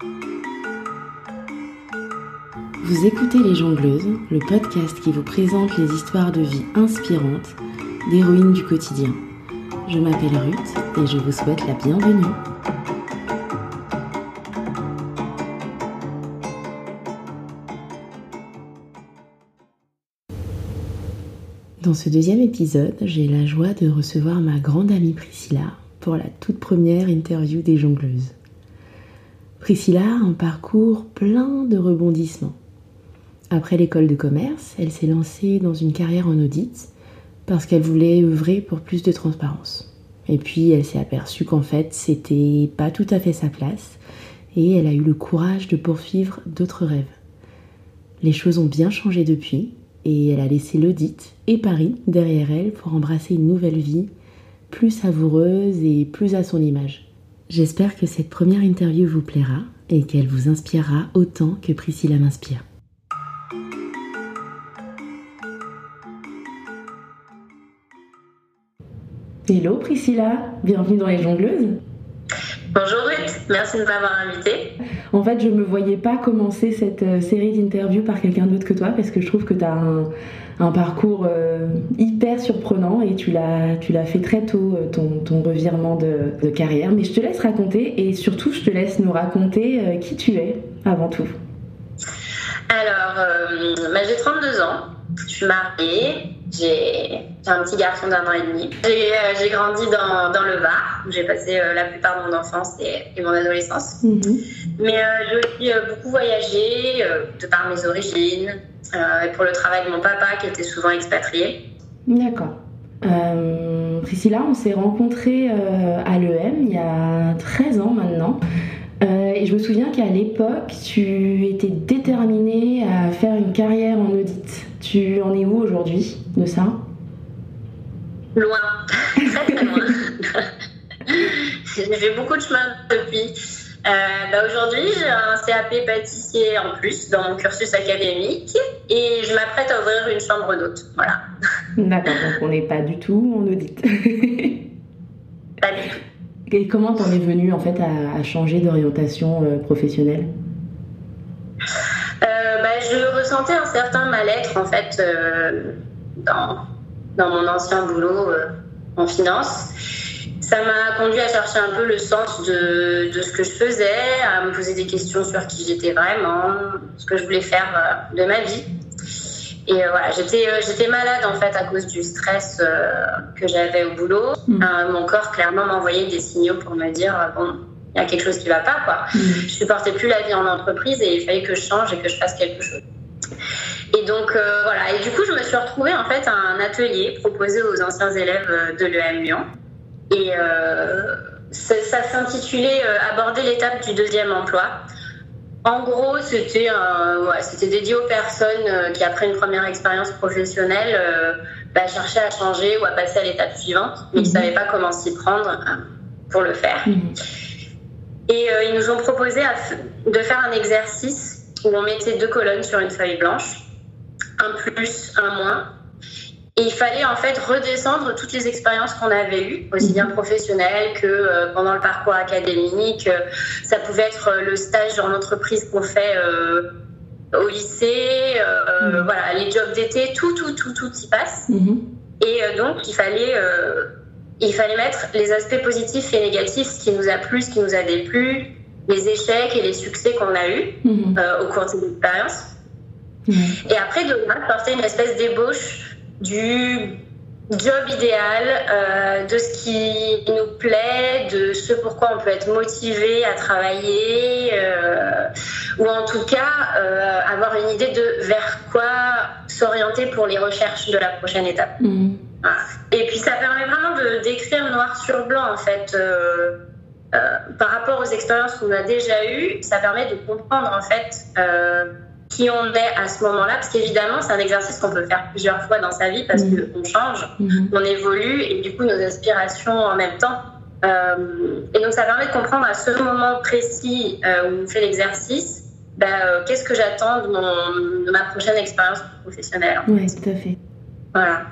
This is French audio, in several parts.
Vous écoutez Les Jongleuses, le podcast qui vous présente les histoires de vie inspirantes d'héroïnes du quotidien. Je m'appelle Ruth et je vous souhaite la bienvenue. Dans ce deuxième épisode, j'ai la joie de recevoir ma grande amie Priscilla pour la toute première interview des jongleuses. Priscilla a un parcours plein de rebondissements. Après l'école de commerce, elle s'est lancée dans une carrière en audit parce qu'elle voulait œuvrer pour plus de transparence. Et puis elle s'est aperçue qu'en fait c'était pas tout à fait sa place et elle a eu le courage de poursuivre d'autres rêves. Les choses ont bien changé depuis et elle a laissé l'audit et Paris derrière elle pour embrasser une nouvelle vie plus savoureuse et plus à son image. J'espère que cette première interview vous plaira et qu'elle vous inspirera autant que Priscilla m'inspire. Hello Priscilla, bienvenue dans les jongleuses. Bonjour Ruth, merci de m'avoir invitée. En fait, je ne me voyais pas commencer cette euh, série d'interviews par quelqu'un d'autre que toi parce que je trouve que tu as un, parcours euh, hyper surprenant et tu l'as fait très tôt, euh, ton, revirement de, carrière. Mais je te laisse raconter et surtout, je te laisse nous raconter qui tu es avant tout. Alors, bah, j'ai 32 ans, je suis mariée, j'ai un petit garçon d'un an et demi. J'ai euh, grandi dans, dans, le Var, où j'ai passé euh, la plupart de mon enfance et, mon adolescence. Mhm. Mais euh, j'ai aussi beaucoup voyagé, de par mes origines, et pour le travail de mon papa qui était souvent expatrié. D'accord. Priscilla, on s'est rencontrés à l'EM il y a 13 ans maintenant. et je me souviens qu'à l'époque, tu étais déterminée à faire une carrière en audit. Tu en es où aujourd'hui de ça? Loin, très très loin. j'ai fait beaucoup de chemin depuis. Euh, bah aujourd'hui, j'ai un CAP pâtissier en plus dans mon cursus académique et je m'apprête à ouvrir une chambre d'hôte. Voilà. D'accord, donc on n'est pas du tout en audit. pas du tout. Et comment t'en es venue en fait à, changer d'orientation euh, professionnelle? Je ressentais un certain mal-être en fait euh, dans, dans mon ancien boulot euh, en finance. Ça m'a conduit à chercher un peu le sens de, de, ce que je faisais, à me poser des questions sur qui j'étais vraiment, ce que je voulais faire euh, de ma vie. Et voilà, j'étais j'étais malade en fait à cause du stress que j'avais au boulot. Mmh. mon corps clairement m'envoyait des signaux pour me dire bon, y a quelque chose qui va pas quoi. Mm. Je supportais plus la vie en entreprise et il fallait que je change et que je fasse quelque chose. Et donc euh, voilà, et du coup je me suis retrouvée en fait à un atelier proposé aux anciens élèves euh, de l'EM Lyon. Et euh, ça, s'intitulait Aborder l'étape du deuxième emploi. En gros, c'était ouais, c'était dédié aux personnes qui, après une première expérience professionnelle, bah, cherchaient à changer ou à passer à l'étape suivante, mais qui ne mm-hmm. savaient pas comment s'y prendre pour le faire. Mm-hmm. Et euh, ils nous ont proposé de faire un exercice où on mettait deux colonnes sur une feuille blanche, un plus, un moins. Et il fallait en fait redescendre toutes les expériences qu'on avait eues, aussi bien professionnelles que euh, pendant le parcours académique. Ça pouvait être le stage en entreprise qu'on fait euh, au lycée, mmh. voilà, les jobs d'été, tout, tout, tout, tout y passe. Mmh. Et donc, il fallait il fallait mettre les aspects positifs et négatifs, ce qui nous a plu, ce qui nous a déplu, les échecs et les succès qu'on a eus mhm. euh, au cours de cette expérience. Et après, de là, porter une espèce d'ébauche du job idéal, euh, de ce qui nous plaît, de ce pourquoi on peut être motivé à travailler, euh, ou en tout cas avoir une idée de vers quoi s'orienter pour les recherches de la prochaine étape. Et puis ça permet vraiment de d'écrire noir sur blanc en fait. Euh, euh, par rapport aux expériences qu'on a déjà eues, ça permet de comprendre en fait euh, qui on est à ce moment-là, parce qu'évidemment c'est un exercice qu'on peut faire plusieurs fois dans sa vie parce mmh. qu'on change, mmh. on évolue et du coup nos aspirations en même temps. et donc ça permet de comprendre à ce moment précis où on fait l'exercice, ben, qu'est-ce que j'attends de, de, ma prochaine expérience professionnelle. Oui, tout à fait. Voilà.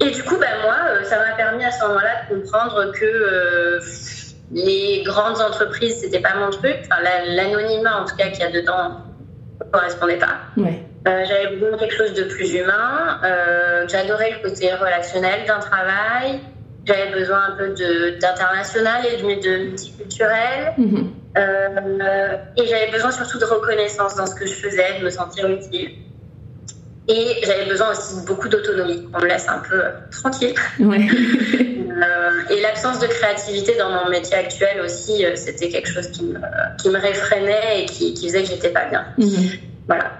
Et du coup, ben moi, euh, ça m'a permis à ce moment-là de comprendre que euh, les grandes entreprises, c'était pas mon truc. Enfin, l'anonymat, en tout cas, qu'il y a dedans, ne correspondait pas. Euh, j'avais besoin de quelque chose de plus humain. Euh, j'adorais le côté relationnel d'un travail. J'avais besoin un peu d'international et de, de multiculturel. Mhm. Euh, et j'avais besoin surtout de reconnaissance dans ce que je faisais, de me sentir utile. Et j'avais besoin aussi de beaucoup d'autonomie. On me laisse un peu tranquille. et l'absence de créativité dans mon métier actuel aussi, c'était quelque chose qui me, qui me réfrénait et qui, faisait que j'étais pas bien. Mhm. Voilà.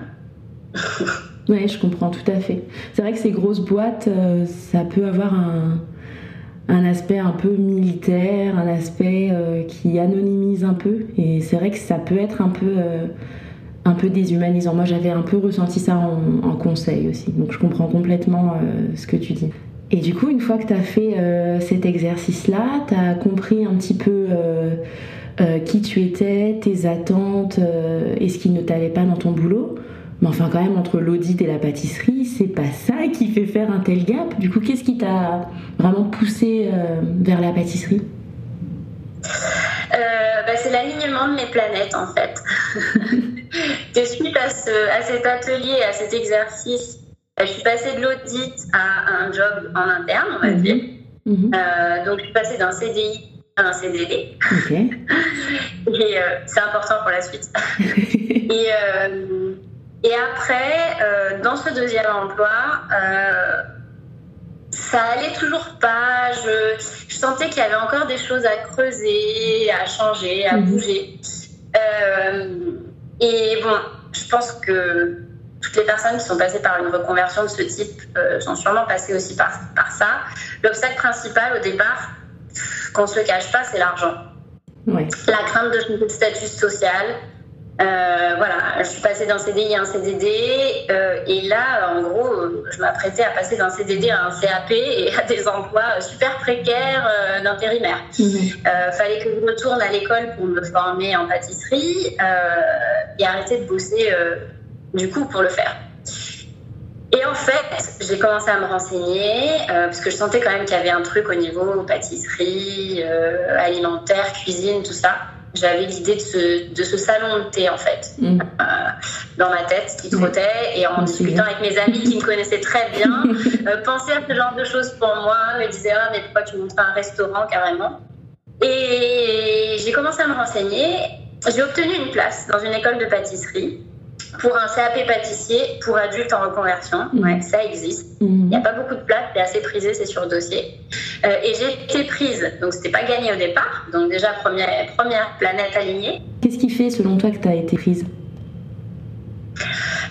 oui, je comprends tout à fait. C'est vrai que ces grosses boîtes, euh, ça peut avoir un, un, aspect un peu militaire, un aspect euh, qui anonymise un peu. Et c'est vrai que ça peut être un peu, euh, un peu déshumanisant. Moi, j'avais un peu ressenti ça en, en, conseil aussi. Donc, je comprends complètement ce que tu dis. Et du coup, une fois que tu as fait cet exercice-là, tu as compris un petit peu qui tu étais, tes attentes et ce qui ne t'allait pas dans ton boulot. Mais enfin, quand même, entre l'audit et la pâtisserie, c'est pas ça qui fait faire un tel gap. Du coup, qu'est-ce qui t'a vraiment poussé euh, vers la pâtisserie? Euh, bah, C'est l'alignement de mes planètes, en fait. de suite à, à, cet atelier, à cet exercice, bah, je suis passée de l'audit à un job en interne, on va mhm. dire. Mhm. Euh, donc, je suis passée d'un CDI à un CDD. et c'est important pour la suite. et et après, euh, dans ce deuxième emploi, euh, ça allait toujours pas. Je, sentais qu'il y avait encore des choses à creuser, à changer, à mhm. bouger. Euh, et bon, je pense que toutes les personnes qui sont passées par une reconversion de ce type sont sûrement passées aussi par, par ça. L'obstacle principal au départ, qu'on se le cache pas, c'est l'argent. La crainte de changer de statut social, euh, voilà, je suis passée d'un CDI à un CDD euh, et là, en gros, je m'apprêtais à passer d'un CDD à un CAP et à des emplois super précaires euh, d'intérimaire. Mhm. fallait que je retourne à l'école pour me former en pâtisserie et arrêter de bosser du coup pour le faire. Et en fait, j'ai commencé à me renseigner parce que je sentais quand même qu'il y avait un truc au niveau pâtisserie, alimentaire, cuisine, tout ça j'avais l'idée de ce, de ce salon de thé en fait mm. euh, dans ma tête qui trottait et en discutant avec mes amis qui me connaissaient très bien euh, penser à ce genre de choses pour moi me disaient ah mais pourquoi tu montes pas un restaurant carrément. Et j'ai commencé à me renseigner. J'ai obtenu une place dans une école de pâtisserie pour un CAP pâtissier pour adultes en reconversion. Ouais, ça existe. Mhm. Il n'y a pas beaucoup de places, c'est assez prisé, c'est sur dossier. Euh, et j'ai été prise, donc c'était pas gagné au départ. Donc déjà, première, première planète alignée. Qu'est-ce qui fait, selon toi, que tu as été prise?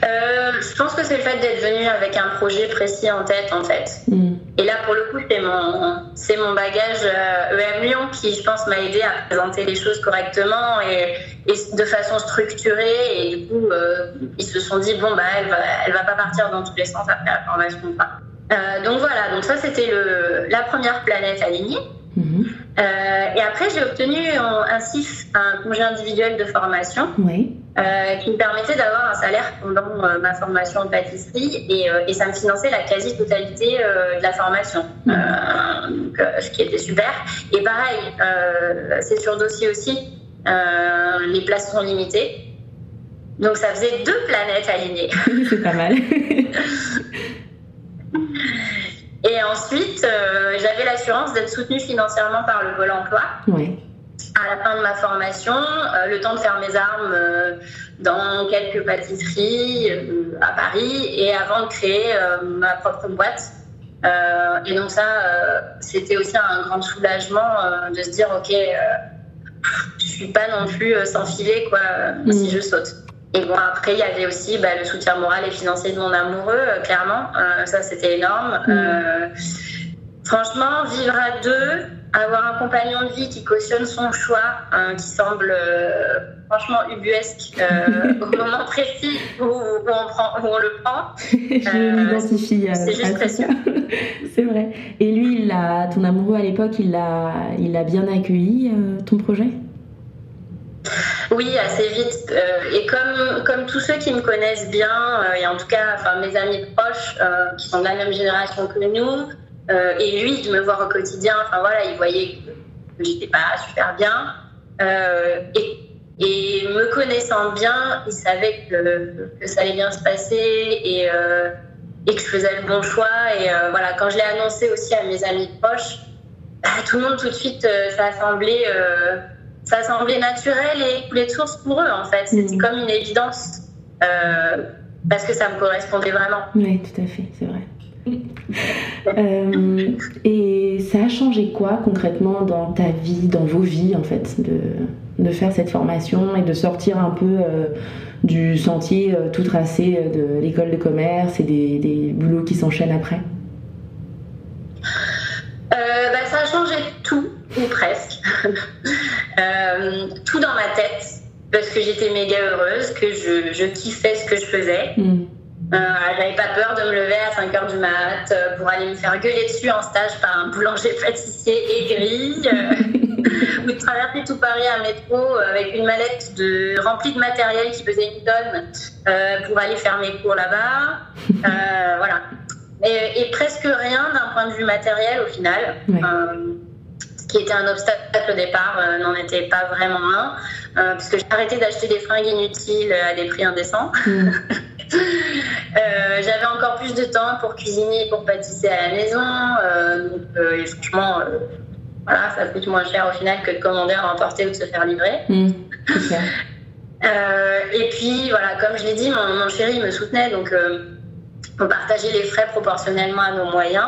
Euh, je pense que c'est le fait d'être venu avec un projet précis en tête, en fait. Mm. Et là, pour le coup, c'est mon, c'est mon bagage EM euh, e Lyon qui, je pense, m'a aidé à présenter les choses correctement et, de façon structurée. Et du coup, euh, ils se sont dit, bon, bah, elle va, elle va pas partir dans tous les sens après la formation. donc voilà, donc ça, c'était le, la première planète alignée. Mm-hmm. Et après, j'ai obtenu un CIF, un congé individuel de formation. Oui. Euh, qui me permettait d'avoir un salaire pendant euh, ma formation en pâtisserie et, euh, et, ça me finançait la quasi-totalité de la formation, donc, ce qui était super. Et pareil, c'est sur dossier aussi, les places sont limitées. Donc ça faisait deux planètes alignées. c'est pas mal. et ensuite, j'avais l'assurance d'être soutenue financièrement par le Pôle emploi. Oui à la fin de ma formation, euh, le temps de faire mes armes euh, dans quelques pâtisseries euh, à Paris et avant de créer ma propre boîte. et donc ça, c'était aussi un grand soulagement de se dire, ok, je suis pas non plus sans filet quoi, si mm. je saute. Et bon, après, il y avait aussi bah, le soutien moral et financier de mon amoureux, clairement. ça, c'était énorme. Mm. franchement, vivre à deux, avoir un compagnon de vie qui cautionne son choix, hein, qui semble euh, franchement ubuesque euh, au moment précis où, on prend, où on le prend. Je euh, m'identifie C'est juste précieux. C'est vrai. Et lui, il a, ton amoureux à l'époque, il l'a, il a bien accueilli ton projet? Oui, assez vite. et comme, comme tous ceux qui me connaissent bien, et en tout cas enfin, mes amis proches qui sont de la même génération que nous, euh, et lui, de me voir au quotidien, enfin voilà, il voyait que j'étais pas super bien. et me connaissant bien, il savait que, ça allait bien se passer et, euh, que je faisais le bon choix. Et euh, voilà, quand je l'ai annoncé aussi à mes amis proches, bah, tout le monde tout de suite, euh, ça a semblé, euh, ça a semblé naturel et coulé de source pour eux en fait. C'était mmh. comme une évidence parce que ça me correspondait vraiment. Oui, tout à fait, c'est vrai. et ça a changé quoi concrètement dans ta vie, dans vos vies en fait de de faire cette formation et de sortir un peu euh, du sentier euh, tout tracé euh, de l'école de commerce et des, des boulots qui s'enchaînent après? Bah, Ça a changé tout, ou presque. tout dans ma tête, parce que j'étais méga heureuse, que je, je, kiffais ce que je faisais. Mm. J'avais pas peur de me lever à 5 h du mat pour aller me faire gueuler dessus en stage par un boulanger pâtissier aigri. ou de traverser tout Paris à métro avec une mallette de, remplie de matériel qui pesait une tonne euh, pour aller faire mes cours là-bas. Euh, voilà. Et, et, presque rien d'un point de vue matériel au final. Euh, qui était un obstacle au départ n'en était pas vraiment un, parce que j'ai arrêté d'acheter des fringues inutiles à des prix indécents. Mm. j'avais encore plus de temps pour cuisiner, pour pâtisser à la maison. donc, et franchement, voilà, ça coûte moins cher au final que de commander à emporter ou de se faire livrer. Mmh, euh, et puis, voilà, comme je l'ai dit, mon, chéri me soutenait, donc euh, on partageait les frais proportionnellement à nos moyens.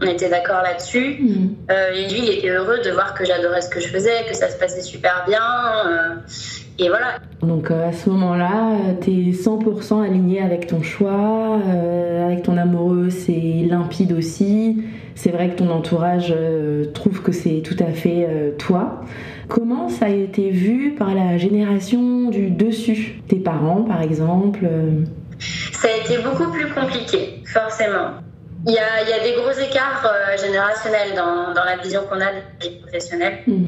On était d'accord là-dessus. Mmh. Euh, et lui, il était heureux de voir que j'adorais ce que je faisais, que ça se passait super bien. et voilà. Donc à ce moment-là, tu es 100% aligné avec ton choix, avec ton amoureux, c'est limpide aussi. C'est vrai que ton entourage euh, trouve que c'est tout à fait euh, toi. Comment ça a été vu par la génération du dessus? Tes parents, par exemple euh? Ça a été beaucoup plus compliqué, forcément. Il y a, des gros écarts générationnels dans, la vision qu'on a des professionnels. Mm.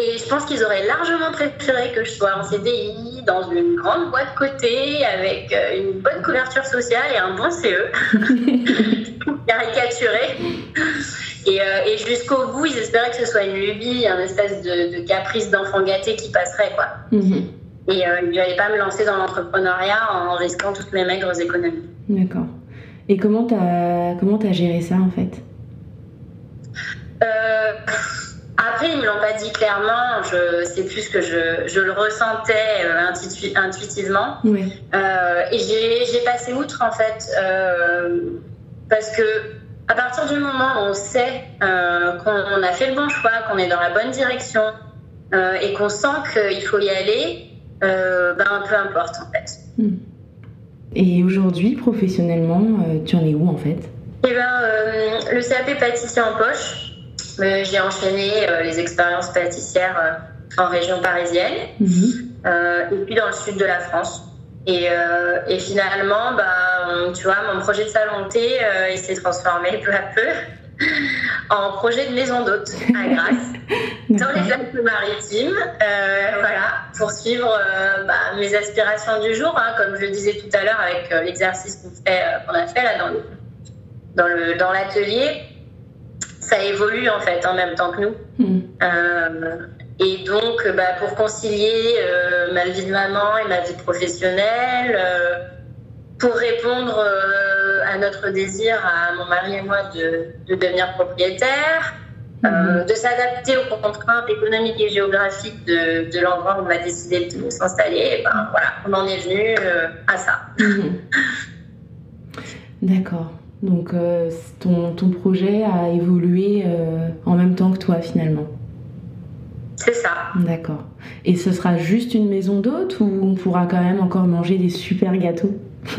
Et je pense qu'ils auraient largement préféré que je sois en CDI, dans une grande boîte côté, avec une bonne couverture sociale et un bon CE. caricaturé. Et, euh, et jusqu'au bout, ils espéraient que ce soit une lubie, un espèce de, caprice d'enfant gâté qui passerait, quoi. Mhm. Et euh, ils n'allaient pas me lancer dans l'entrepreneuriat en risquant toutes mes maigres économies. D'accord. Et comment tu as, comment as géré ça, en fait? Euh, Après, ils me l'ont pas dit clairement. Je, c'est plus que je, je le ressentais intuitivement. Oui. et j'ai, j'ai passé outre, en fait parce que à partir du moment où on sait euh, qu'on a fait le bon choix, qu'on est dans la bonne direction euh, et qu'on sent qu'il faut y aller, euh, ben, peu importe en fait. Hmm. Et aujourd'hui, professionnellement, tu en es où en fait? Eh ben, Le CAP pâtissier en poche, j'ai enchaîné les expériences pâtissières en région parisienne mhm. et puis dans le sud de la France. Et, euh, et, finalement, bah, tu vois, mon projet de salon thé, euh, il s'est transformé peu à peu en projet de maison d'hôte à Grasse, dans les Alpes-Maritimes. Euh, voilà, pour suivre euh, bah, mes aspirations du jour, hein, comme je le disais tout à l'heure avec euh, l'exercice qu'on a fait là dans, dans, le, dans l'atelier. Ça évolue en fait en même temps que nous. Mm. Et donc, bah, pour concilier ma vie de maman et ma vie professionnelle, pour répondre à notre désir, à mon mari et moi, de, de devenir propriétaire, mhm. de s'adapter aux contraintes économiques et géographiques de, de l'endroit où on a décidé de s'installer, ben, voilà, on en est venu à ça. Mhm. D'accord. Donc, ton, ton, projet a évolué en même temps que toi, finalement c'est ça. D'accord. Et ce sera juste une maison d'hôte ou on pourra quand même encore manger des super gâteaux?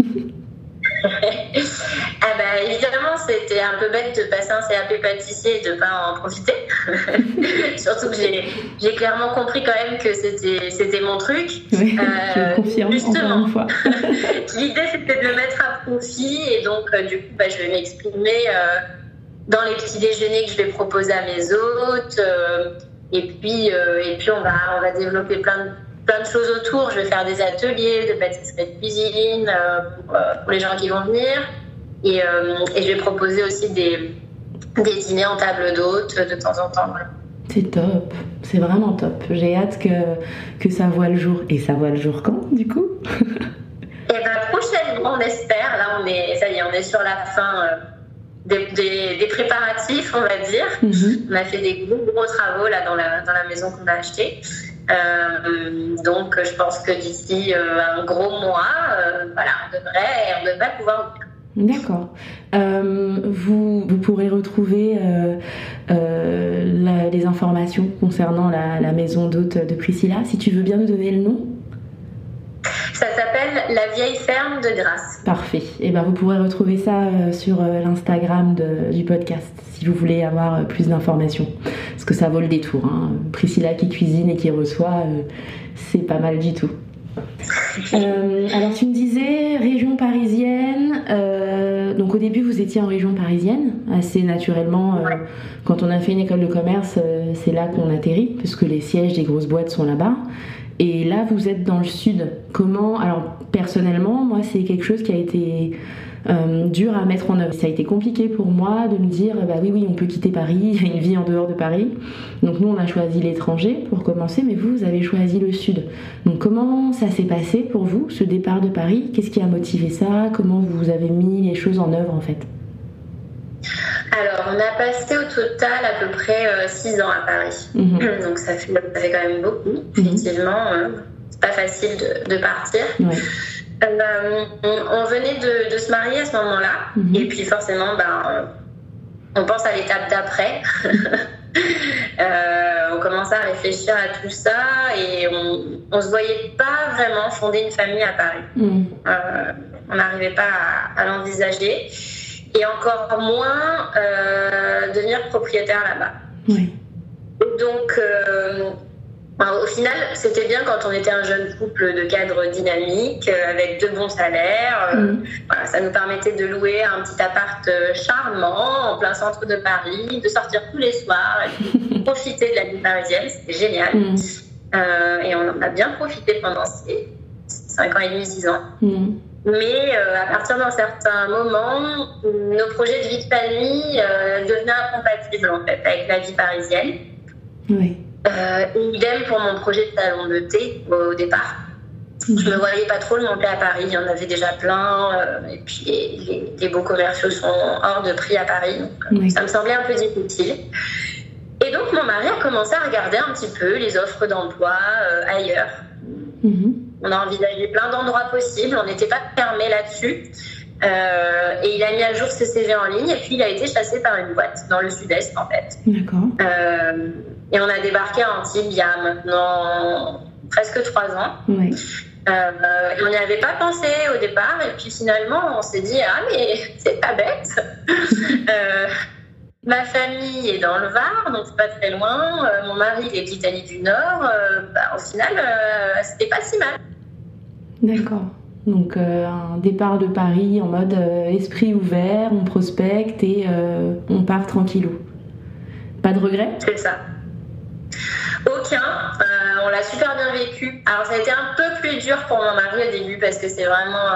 ah bah, évidemment, c'était un peu bête de passer un CAP pâtissier et de pas en profiter. Surtout que j'ai clairement compris quand même que c'était mon truc. Oui, euh, je confirme justement. L'idée c'était de le mettre à profit et donc euh, du coup bah, je vais m'exprimer euh, dans les petits déjeuners que je vais proposer à mes hôtes. Euh, et puis, et puis on, va, on va développer plein de, plein de choses autour. Je vais faire des ateliers de pâtisserie de cuisine pour, les gens qui vont venir. Et, et, je vais proposer aussi des, des dîners en table d'hôte de temps en temps. C'est top, c'est vraiment top. J'ai hâte que, que ça voit le jour. Et ça voit le jour quand, du coup? Eh bien, prochainement, on espère. Là, on est, ça y est, on est sur la fin euh, des, des, préparatifs, on va dire. Mhm. On a fait des gros, gros travaux là, dans, la, dans la maison qu'on a achetée. Euh, donc, je pense que d'ici euh, un gros mois, voilà, on devrait, on devrait pouvoir ouvrir. D'accord. Euh, vous, vous, pourrez retrouver euh, euh, les informations concernant la, maison d'hôte de Priscilla. Si tu veux bien nous donner le nom. Ça s'appelle La vieille ferme de Grasse. Parfait. Et eh ben vous pourrez retrouver ça sur l'Instagram du podcast si vous voulez avoir plus d'informations. Parce que ça vaut le détour. Hein. Priscilla qui cuisine et qui reçoit, c'est pas mal du tout. Euh, alors au début vous étiez en région parisienne, assez naturellement. Euh, quand on a fait une école de commerce, c'est là qu'on atterrit, puisque les sièges des grosses boîtes sont là-bas. Et là vous êtes dans le sud. Comment Alors personnellement, moi c'est quelque chose qui a été euh, dur à mettre en œuvre. Ça a été compliqué pour moi de me dire bah oui oui on peut quitter Paris, il y a une vie en dehors de Paris. Donc nous on a choisi l'étranger pour commencer, mais vous vous avez choisi le sud. Donc comment ça s'est passé pour vous ce départ de Paris? Qu'est-ce qui a motivé ça? Comment vous avez mis les choses en œuvre en fait? Alors, on a passé au total à peu près 6 euh, ans à Paris. Mhm. Donc, ça fait, quand même beaucoup. Mhm. Effectivement, euh, c'est pas facile de, partir. Euh, on, venait de, se marier à ce moment-là. Mhm. Et puis forcément, ben, on pense à l'étape d'après. Euh, on commençait à réfléchir à tout ça et on ne se voyait pas vraiment fonder une famille à Paris. Mhm. Euh, on n'arrivait pas à, l'envisager et encore moins devenir propriétaire là-bas. Donc, au final, c'était bien quand on était un jeune couple de cadres dynamiques, euh, avec de bons salaires. Euh, mm. ça nous permettait de louer un petit appart euh, charmant en plein centre de Paris, de sortir tous les soirs et de profiter de la vie parisienne. C'était génial. Mm. et on en a bien profité pendant ces 5 ans et demi, 6 ans. Mm. Mais à partir d'un certain moment, nos projets de vie de famille devenaient incompatibles en fait, avec la vie parisienne. Oui. Euh, idem pour mon projet de salon de thé au départ. Mhm. Je me voyais pas trop le monter à Paris, il y en avait déjà plein, euh, et puis les, beaux commerciaux sont hors de prix à Paris, donc ça me semblait un peu difficile. Et donc mon mari a commencé à regarder un petit peu les offres d'emploi euh, ailleurs. Mhm. On a envisagé plein d'endroits possibles, on n'était pas fermé là-dessus. Euh, et il a mis à jour ses CV en ligne et puis il a été chassé par une boîte dans le sud-est en fait. D'accord. Euh, et on a débarqué à Antibes il y a maintenant presque trois ans. Euh, on n'y avait pas pensé au départ et puis finalement on s'est dit ah mais c'est pas bête. ma famille est dans le Var donc c'est pas très loin. mon mari il est d'Italie du Nord. Bah, au final c'était pas si mal. D'accord. Donc euh, un départ de Paris en mode euh, esprit ouvert, on prospecte et euh, on part tranquillou. Pas de regret C'est ça. Aucun. on l'a super bien vécu. Alors ça a été un peu plus dur pour mon mari au début parce que c'est vraiment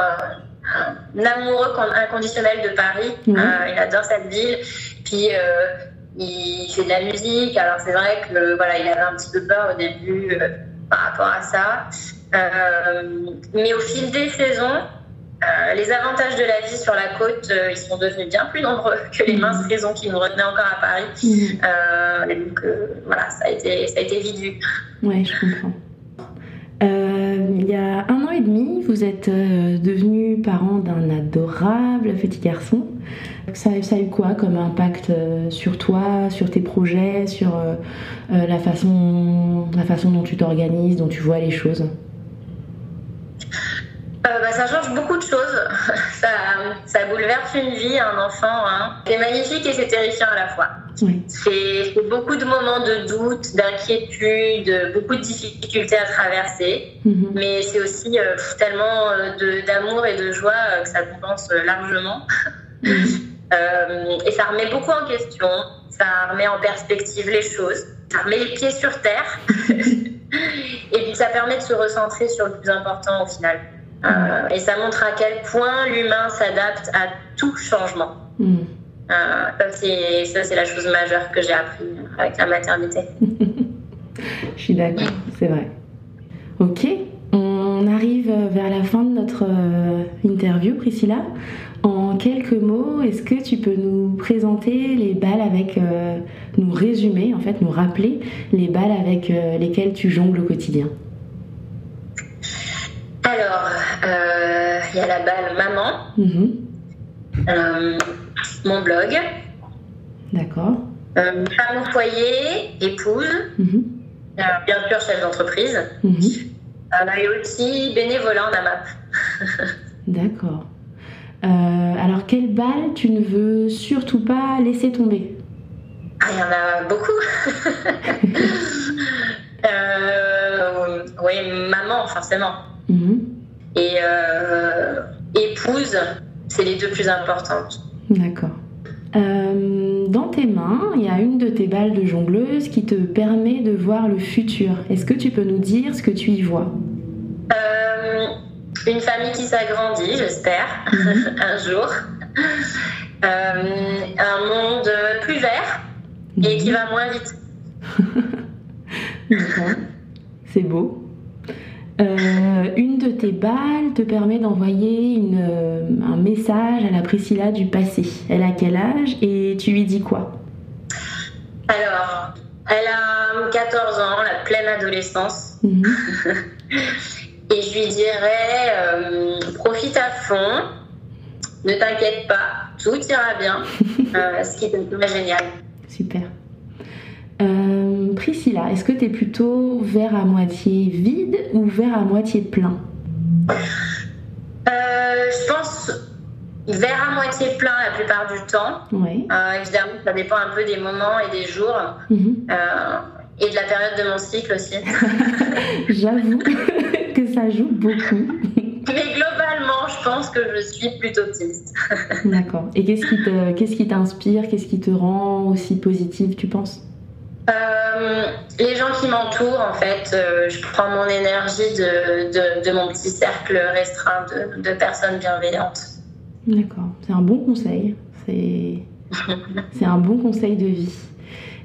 un amoureux inconditionnel de Paris. il adore cette ville. Puis il fait de la musique. Alors c'est vrai que voilà, il avait un petit peu peur au début par rapport à ça. Euh, mais au fil des saisons, euh, les avantages de la vie sur la côte, euh, ils sont devenus bien plus nombreux que les minces mmh. raisons qui nous retenaient encore à Paris. Mmh. donc voilà, ça a été, ça a été vite vu. Ouais, je comprends. il y a un an et demi, vous êtes devenu parent d'un adorable petit garçon. Ça, ça, a eu quoi comme impact sur toi, sur tes projets, sur la, façon, la façon dont tu t'organises, dont tu vois les choses? Euh, bah, ça change beaucoup de choses. ça, ça, bouleverse une vie, un enfant. Hein. C'est magnifique et c'est terrifiant à la fois. C'est beaucoup de moments de doute, d'inquiétude, beaucoup de difficultés à traverser. Mm-hmm. Mais c'est aussi euh, tellement euh, d'amour et de joie que ça compense largement. Mm-hmm. et ça remet beaucoup en question. Ça remet en perspective les choses. Ça remet les pieds sur terre. et puis ça permet de se recentrer sur le plus important au final. Euh, et ça montre à quel point l'humain s'adapte à tout changement. Mm. Euh, ça, c'est la chose majeure que j'ai appris avec la maternité. Je suis d'accord, c'est vrai. Ok, on arrive vers la fin de notre euh, interview, Priscilla. En quelques mots, est-ce que tu peux nous présenter les balles avec, euh, nous résumer, en fait, nous rappeler les balles avec lesquelles tu jongles au quotidien? Alors, il y a la balle maman, mm-hmm. mon blog. D'accord. femme au foyer, épouse, mm-hmm. bien sûr chef d'entreprise. Mm-hmm. et aussi bénévolat en AMAP. D'accord. Euh, alors, quelle balle tu ne veux surtout pas laisser tomber? Ah, il y en a beaucoup. euh, oui, maman, forcément. Mhm. Et euh, épouse, c'est les deux plus importantes. D'accord. Euh, dans tes mains, il y a une de tes balles de jongleuse qui te permet de voir le futur. Est-ce que tu peux nous dire ce que tu y vois? Une famille qui s'agrandit, j'espère, mhm. un jour. Euh, un monde plus vert et qui mhm. va moins vite. C'est beau. Euh, une de tes balles te permet d'envoyer euh, un message à la Priscilla du passé. Elle a quel âge et tu lui dis quoi? Alors, elle a 14 ans, la pleine adolescence. Mhm. Et je lui dirais, euh, profite à fond, ne t'inquiète pas, tout ira bien, ce qui est génial. Super. Euh, Priscilla, est-ce que tu es plutôt verre à moitié vide ou verre à moitié plein Je pense verre à moitié plein la plupart du temps. Oui. évidemment, ça dépend un peu des moments et des jours. Mhm. et de la période de mon cycle aussi. J'avoue ça joue beaucoup. Mais globalement, je pense que je suis plutôt optimiste. D'accord. Et qu'est-ce qui, te, qu'est-ce qui t'inspire Qu'est-ce qui te rend aussi positive, tu penses? Euh, les gens qui m'entourent, en fait, euh, je prends mon énergie de, de, mon petit cercle restreint de, de, personnes bienveillantes. D'accord, c'est un bon conseil. C'est, un bon conseil de vie.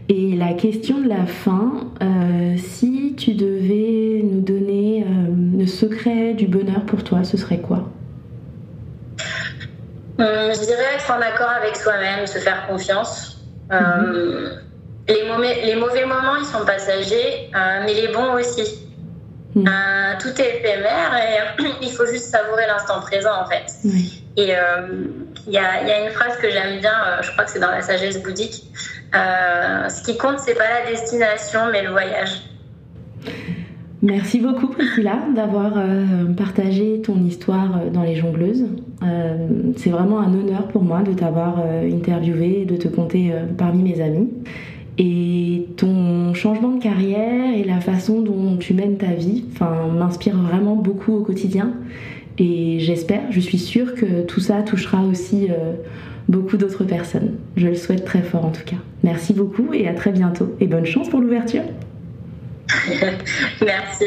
Et la question de la fin, euh, si tu devais nous donner euh, le secret du bonheur pour toi, ce serait quoi? Euh, Je dirais être en accord avec soi-même, se faire confiance. Mhm. Les, mauvais, les, mauvais moments, ils sont passagers, mais les bons aussi. Mhm. tout est éphémère et il faut juste savourer l'instant présent en fait. Et il y, a une phrase que j'aime bien, je crois que c'est dans la sagesse bouddhique. Euh, ce qui compte, c'est pas la destination, mais le voyage. Merci beaucoup Priscilla d'avoir euh, partagé ton histoire euh, dans les jongleuses. c'est vraiment un honneur pour moi de t'avoir interviewé et de te compter parmi mes amis. Et ton changement de carrière et la façon dont tu mènes ta vie m'inspire vraiment beaucoup au quotidien. Et j'espère, je suis sûre que tout ça touchera aussi beaucoup d'autres personnes. Je le souhaite très fort en tout cas. Merci beaucoup et à très bientôt. Et bonne chance pour l'ouverture. Merci.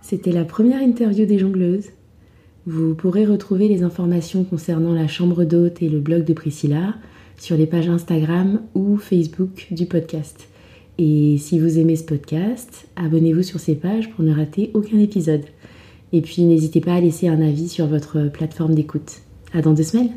C'était la première interview des jongleuses. Vous pourrez retrouver les informations concernant la chambre d'hôte et le blog de Priscilla sur les pages Instagram ou Facebook du podcast. Et si vous aimez ce podcast, abonnez-vous sur ces pages pour ne rater aucun épisode. Et puis n'hésitez pas à laisser un avis sur votre plateforme d'écoute. À dans deux semaines